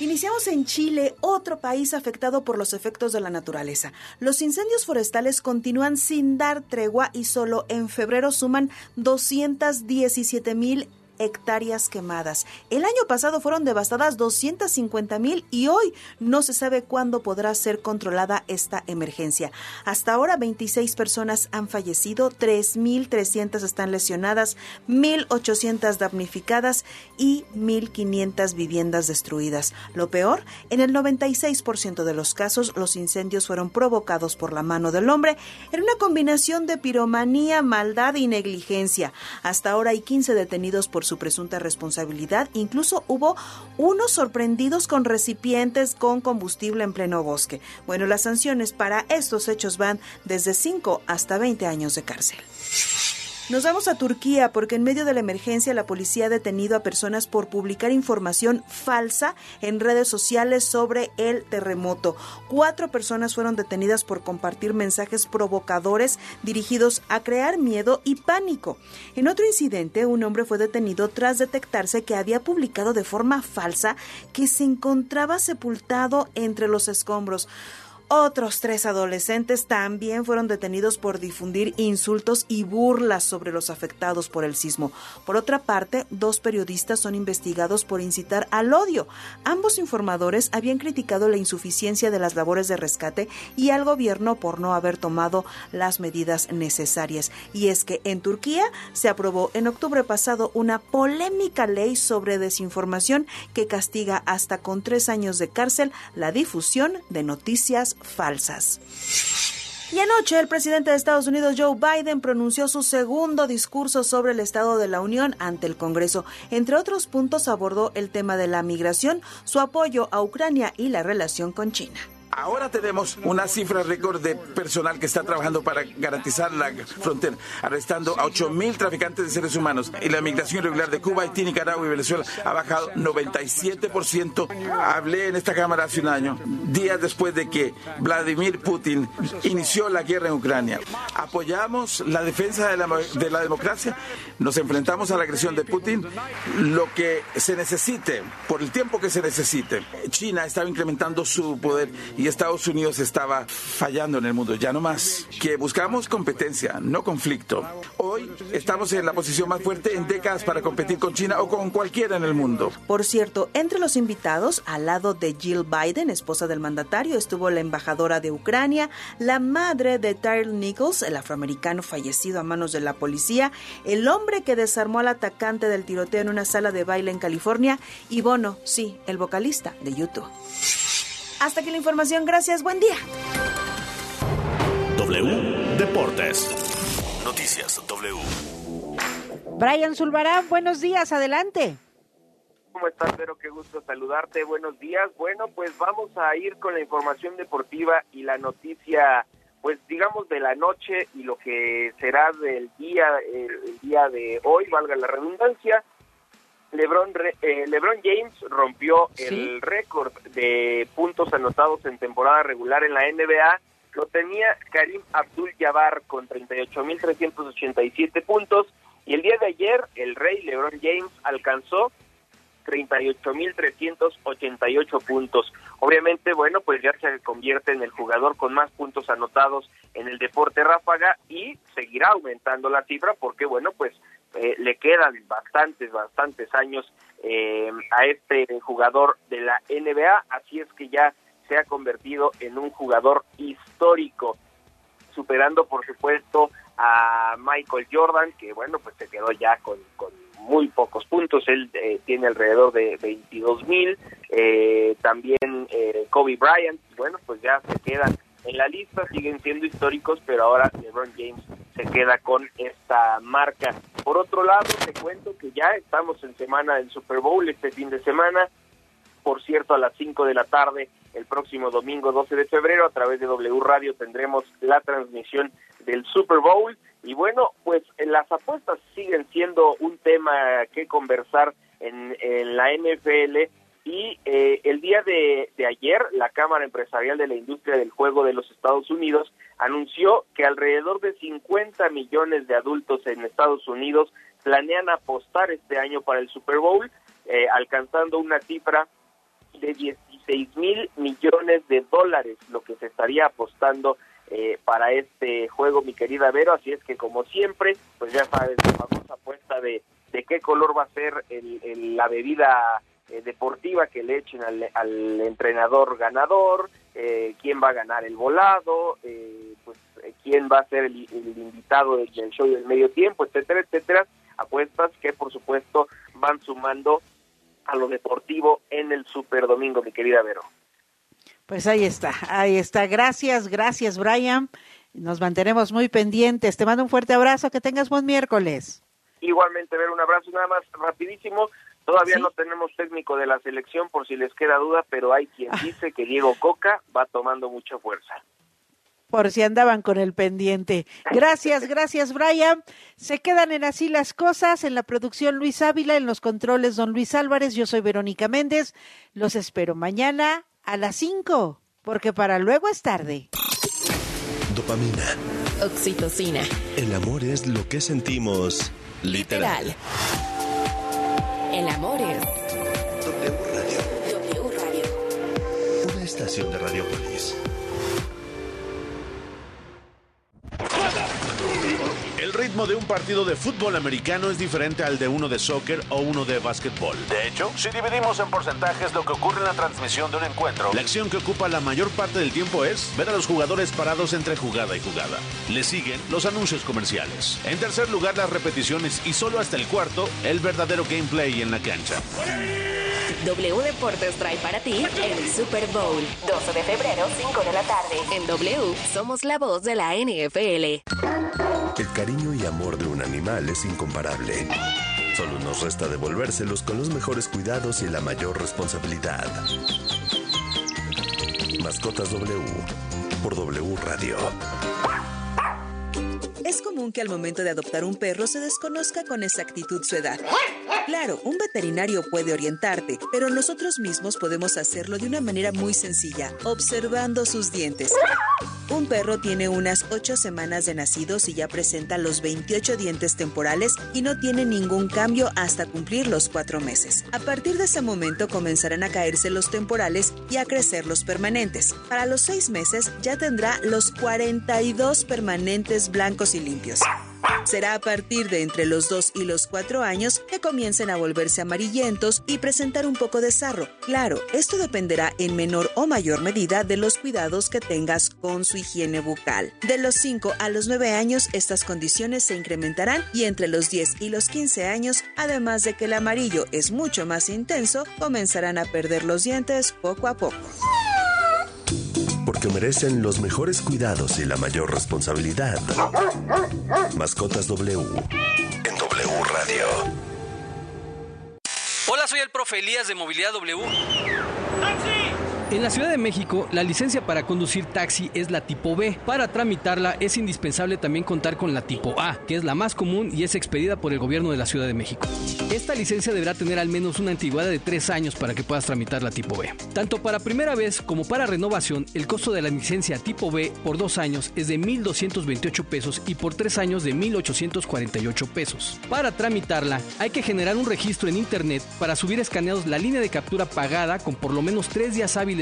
Iniciamos en Chile, otro país afectado por los efectos de la naturaleza. Los incendios forestales continúan sin dar tregua y solo en febrero suman 217 mil hectáreas quemadas. El año pasado fueron devastadas 250 mil y hoy no se sabe cuándo podrá ser controlada esta emergencia. Hasta ahora 26 personas han fallecido, 3.300 están lesionadas, 1.800 damnificadas y 1.500 viviendas destruidas. Lo peor, en el 96% de los casos los incendios fueron provocados por la mano del hombre en una combinación de piromanía, maldad y negligencia. Hasta ahora hay 15 detenidos por su presunta responsabilidad. Incluso hubo unos sorprendidos con recipientes con combustible en pleno bosque. Bueno, las sanciones para estos hechos van desde 5 hasta 20 años de cárcel. Nos vamos a Turquía porque en medio de la emergencia la policía ha detenido a personas por publicar información falsa en redes sociales sobre el terremoto. Cuatro personas fueron detenidas por compartir mensajes provocadores dirigidos a crear miedo y pánico. En otro incidente, un hombre fue detenido tras detectarse que había publicado de forma falsa que se encontraba sepultado entre los escombros. Otros tres adolescentes también fueron detenidos por difundir insultos y burlas sobre los afectados por el sismo. Por otra parte, dos periodistas son investigados por incitar al odio. Ambos informadores habían criticado la insuficiencia de las labores de rescate y al gobierno por no haber tomado las medidas necesarias. Y es que en Turquía se aprobó en octubre pasado una polémica ley sobre desinformación que castiga hasta con tres años de cárcel la difusión de noticias falsas. Y anoche el presidente de Estados Unidos, Joe Biden, pronunció su segundo discurso sobre el Estado de la Unión ante el Congreso. Entre otros puntos abordó el tema de la migración, su apoyo a Ucrania y la relación con China. Ahora tenemos una cifra récord de personal que está trabajando para garantizar la frontera, arrestando a 8 mil traficantes de seres humanos. Y la migración irregular de Cuba, Haití, Nicaragua y Venezuela ha bajado 97%. Hablé en esta Cámara hace un año, días después de que Vladimir Putin inició la guerra en Ucrania. Apoyamos la defensa de la, de la democracia, nos enfrentamos a la agresión de Putin, lo que se necesite, por el tiempo que se necesite. China estaba incrementando su poder Estados Unidos estaba fallando en el mundo, ya no más. Que buscamos competencia, no conflicto. Hoy estamos en la posición más fuerte en décadas para competir con China o con cualquiera en el mundo. Por cierto, entre los invitados, al lado de Jill Biden, esposa del mandatario, estuvo la embajadora de Ucrania, la madre de Tyrell Nichols, el afroamericano fallecido a manos de la policía, el hombre que desarmó al atacante del tiroteo en una sala de baile en California y Bono, sí, el vocalista de YouTube. Hasta aquí la información. Gracias. Buen día. W Deportes. Noticias W. Brian Zulbarán, buenos días, adelante. ¿Cómo estás, Vero? Qué gusto saludarte. Buenos días. Bueno, pues vamos a ir con la información deportiva y la noticia, pues digamos, de la noche y lo que será del día, el, el día de hoy, valga la redundancia. LeBron, eh, LeBron James rompió Sí. el récord de puntos anotados en temporada regular en la NBA. Lo tenía Karim Abdul-Jabbar con 38.387 puntos. Y el día de ayer, el rey LeBron James alcanzó 38.388 puntos. Obviamente, bueno, pues ya se convierte en el jugador con más puntos anotados en el deporte ráfaga y seguirá aumentando la cifra porque, bueno, pues eh, le quedan bastantes, bastantes años eh, a este jugador de la NBA, así es que ya se ha convertido en un jugador histórico, superando por supuesto a Michael Jordan, que bueno, pues se quedó ya con, con muy pocos puntos, él eh, tiene alrededor de 22 mil, eh, también eh, Kobe Bryant, bueno, pues ya se quedan en la lista, siguen siendo históricos, pero ahora LeBron James se queda con esta marca. Por otro lado, te cuento que ya estamos en semana del Super Bowl este fin de semana, por cierto, a las 5 de la tarde, el próximo domingo 12 de febrero, a través de W Radio tendremos la transmisión del Super Bowl. Y bueno, pues las apuestas siguen siendo un tema que conversar en, en la NFL. Y eh, el día de, ayer, la Cámara Empresarial de la Industria del Juego de los Estados Unidos anunció que alrededor de 50 millones de adultos en Estados Unidos planean apostar este año para el Super Bowl, eh, alcanzando una cifra de 16 mil millones de dólares, lo que se estaría apostando eh, para este juego, mi querida Vero. Así es que, como siempre, pues ya sabes, la famosa apuesta de, de qué color va a ser el, la bebida eh, deportiva que le echen al, al entrenador ganador, eh, quién va a ganar el volado, eh, pues eh, quién va a ser el, el invitado del, del show del medio tiempo, etcétera, etcétera. Apuestas que, por supuesto, van sumando a lo deportivo en el Super Domingo, mi querida Vero. Pues ahí está, ahí está. Gracias, gracias, Brian. Nos mantenemos muy pendientes. Te mando un fuerte abrazo. Que tengas buen miércoles. Igualmente, ver un abrazo nada más rapidísimo. Todavía ¿Sí? no tenemos técnico de la selección por si les queda duda, pero hay quien dice que Diego Coca va tomando mucha fuerza. Por si andaban con el pendiente. Gracias, gracias, Brian. Se quedan en así las cosas. En la producción Luis Ávila, en los controles Don Luis Álvarez. Yo soy Verónica Méndez. Los espero mañana a las 5, porque para luego es tarde. Dopamina. Oxitocina. El amor es lo que sentimos literal. literal. El amor es W Radio. W Radio. Una estación de Radiopolis. El ritmo de un partido de fútbol americano es diferente al de uno de soccer o uno de básquetbol. De hecho, si dividimos en porcentajes lo que ocurre en la transmisión de un encuentro, la acción que ocupa la mayor parte del tiempo es ver a los jugadores parados entre jugada y jugada. Le siguen los anuncios comerciales. En tercer lugar, las repeticiones y solo hasta el cuarto, el verdadero gameplay en la cancha. W Deportes trae para ti el Super Bowl. 12 de febrero, 5 de la tarde. En W somos la voz de la NFL. El cariño y amor de un animal es incomparable. Solo nos resta devolvérselos con los mejores cuidados y la mayor responsabilidad. Mascotas W por W Radio. Es común que al momento de adoptar un perro se desconozca con exactitud su edad. Claro, un veterinario puede orientarte, pero nosotros mismos podemos hacerlo de una manera muy sencilla, observando sus dientes. Un perro tiene unas 8 semanas de nacidos y ya presenta los 28 dientes temporales y no tiene ningún cambio hasta cumplir los 4 meses. A partir de ese momento comenzarán a caerse los temporales y a crecer los permanentes. Para los 6 meses ya tendrá los 42 permanentes blancos y limpios. Será a partir de entre los 2 y los 4 años que comiencen a volverse amarillentos y presentar un poco de sarro. Claro, esto dependerá en menor o mayor medida de los cuidados que tengas con su higiene bucal. De los 5 a los 9 años estas condiciones se incrementarán y entre los 10 y los 15 años, además de que el amarillo es mucho más intenso, comenzarán a perder los dientes poco a poco porque merecen los mejores cuidados y la mayor responsabilidad. Mascotas W en W Radio. Hola, soy el profe Elías de Movilidad W. En la Ciudad de México, la licencia para conducir taxi es la tipo B. Para tramitarla es indispensable también contar con la tipo A, que es la más común y es expedida por el gobierno de la Ciudad de México. Esta licencia deberá tener al menos una antigüedad de tres años para que puedas tramitar la tipo B. Tanto para primera vez como para renovación, el costo de la licencia tipo B por dos años es de 1.228 pesos y por tres años de 1.848 pesos. Para tramitarla, hay que generar un registro en Internet para subir escaneados la línea de captura pagada con por lo menos tres días hábiles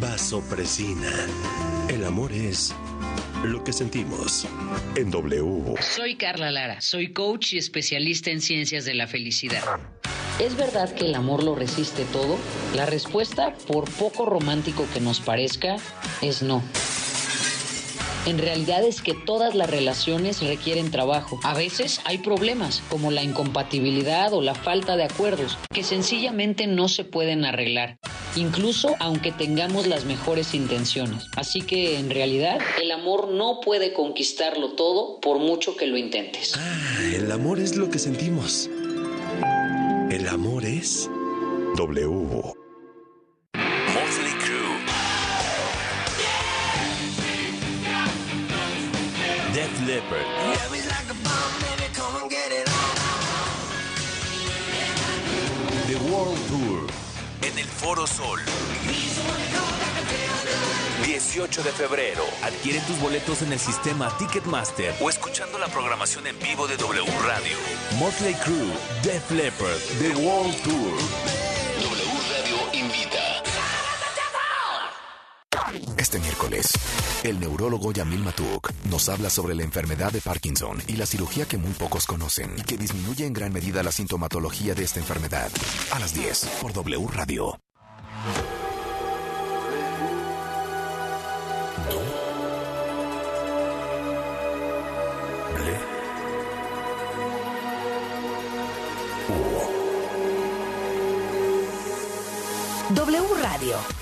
vasopresina. El amor es lo que sentimos en W. Soy Carla Lara, soy coach y especialista en ciencias de la felicidad. ¿Es verdad que el amor lo resiste todo? La respuesta, por poco romántico que nos parezca, es no. En realidad es que todas las relaciones requieren trabajo. A veces hay problemas como la incompatibilidad o la falta de acuerdos que sencillamente no se pueden arreglar, incluso aunque tengamos las mejores intenciones. Así que en realidad el amor no puede conquistarlo todo por mucho que lo intentes. Ah, el amor es lo que sentimos. El amor es W. Def Leppard. The World Tour. En el Foro Sol. 18 de febrero. Adquiere tus boletos en el sistema Ticketmaster o escuchando la programación en vivo de W Radio. Motley Crue, Def Leppard, The World Tour. W Radio invita. Este miércoles, el neurólogo Yamil Matuk nos habla sobre la enfermedad de Parkinson y la cirugía que muy pocos conocen y que disminuye en gran medida la sintomatología de esta enfermedad. A las 10 por W Radio. W Radio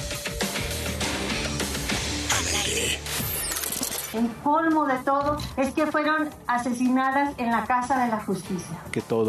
El colmo de todo es que fueron asesinadas en la Casa de la Justicia. que todo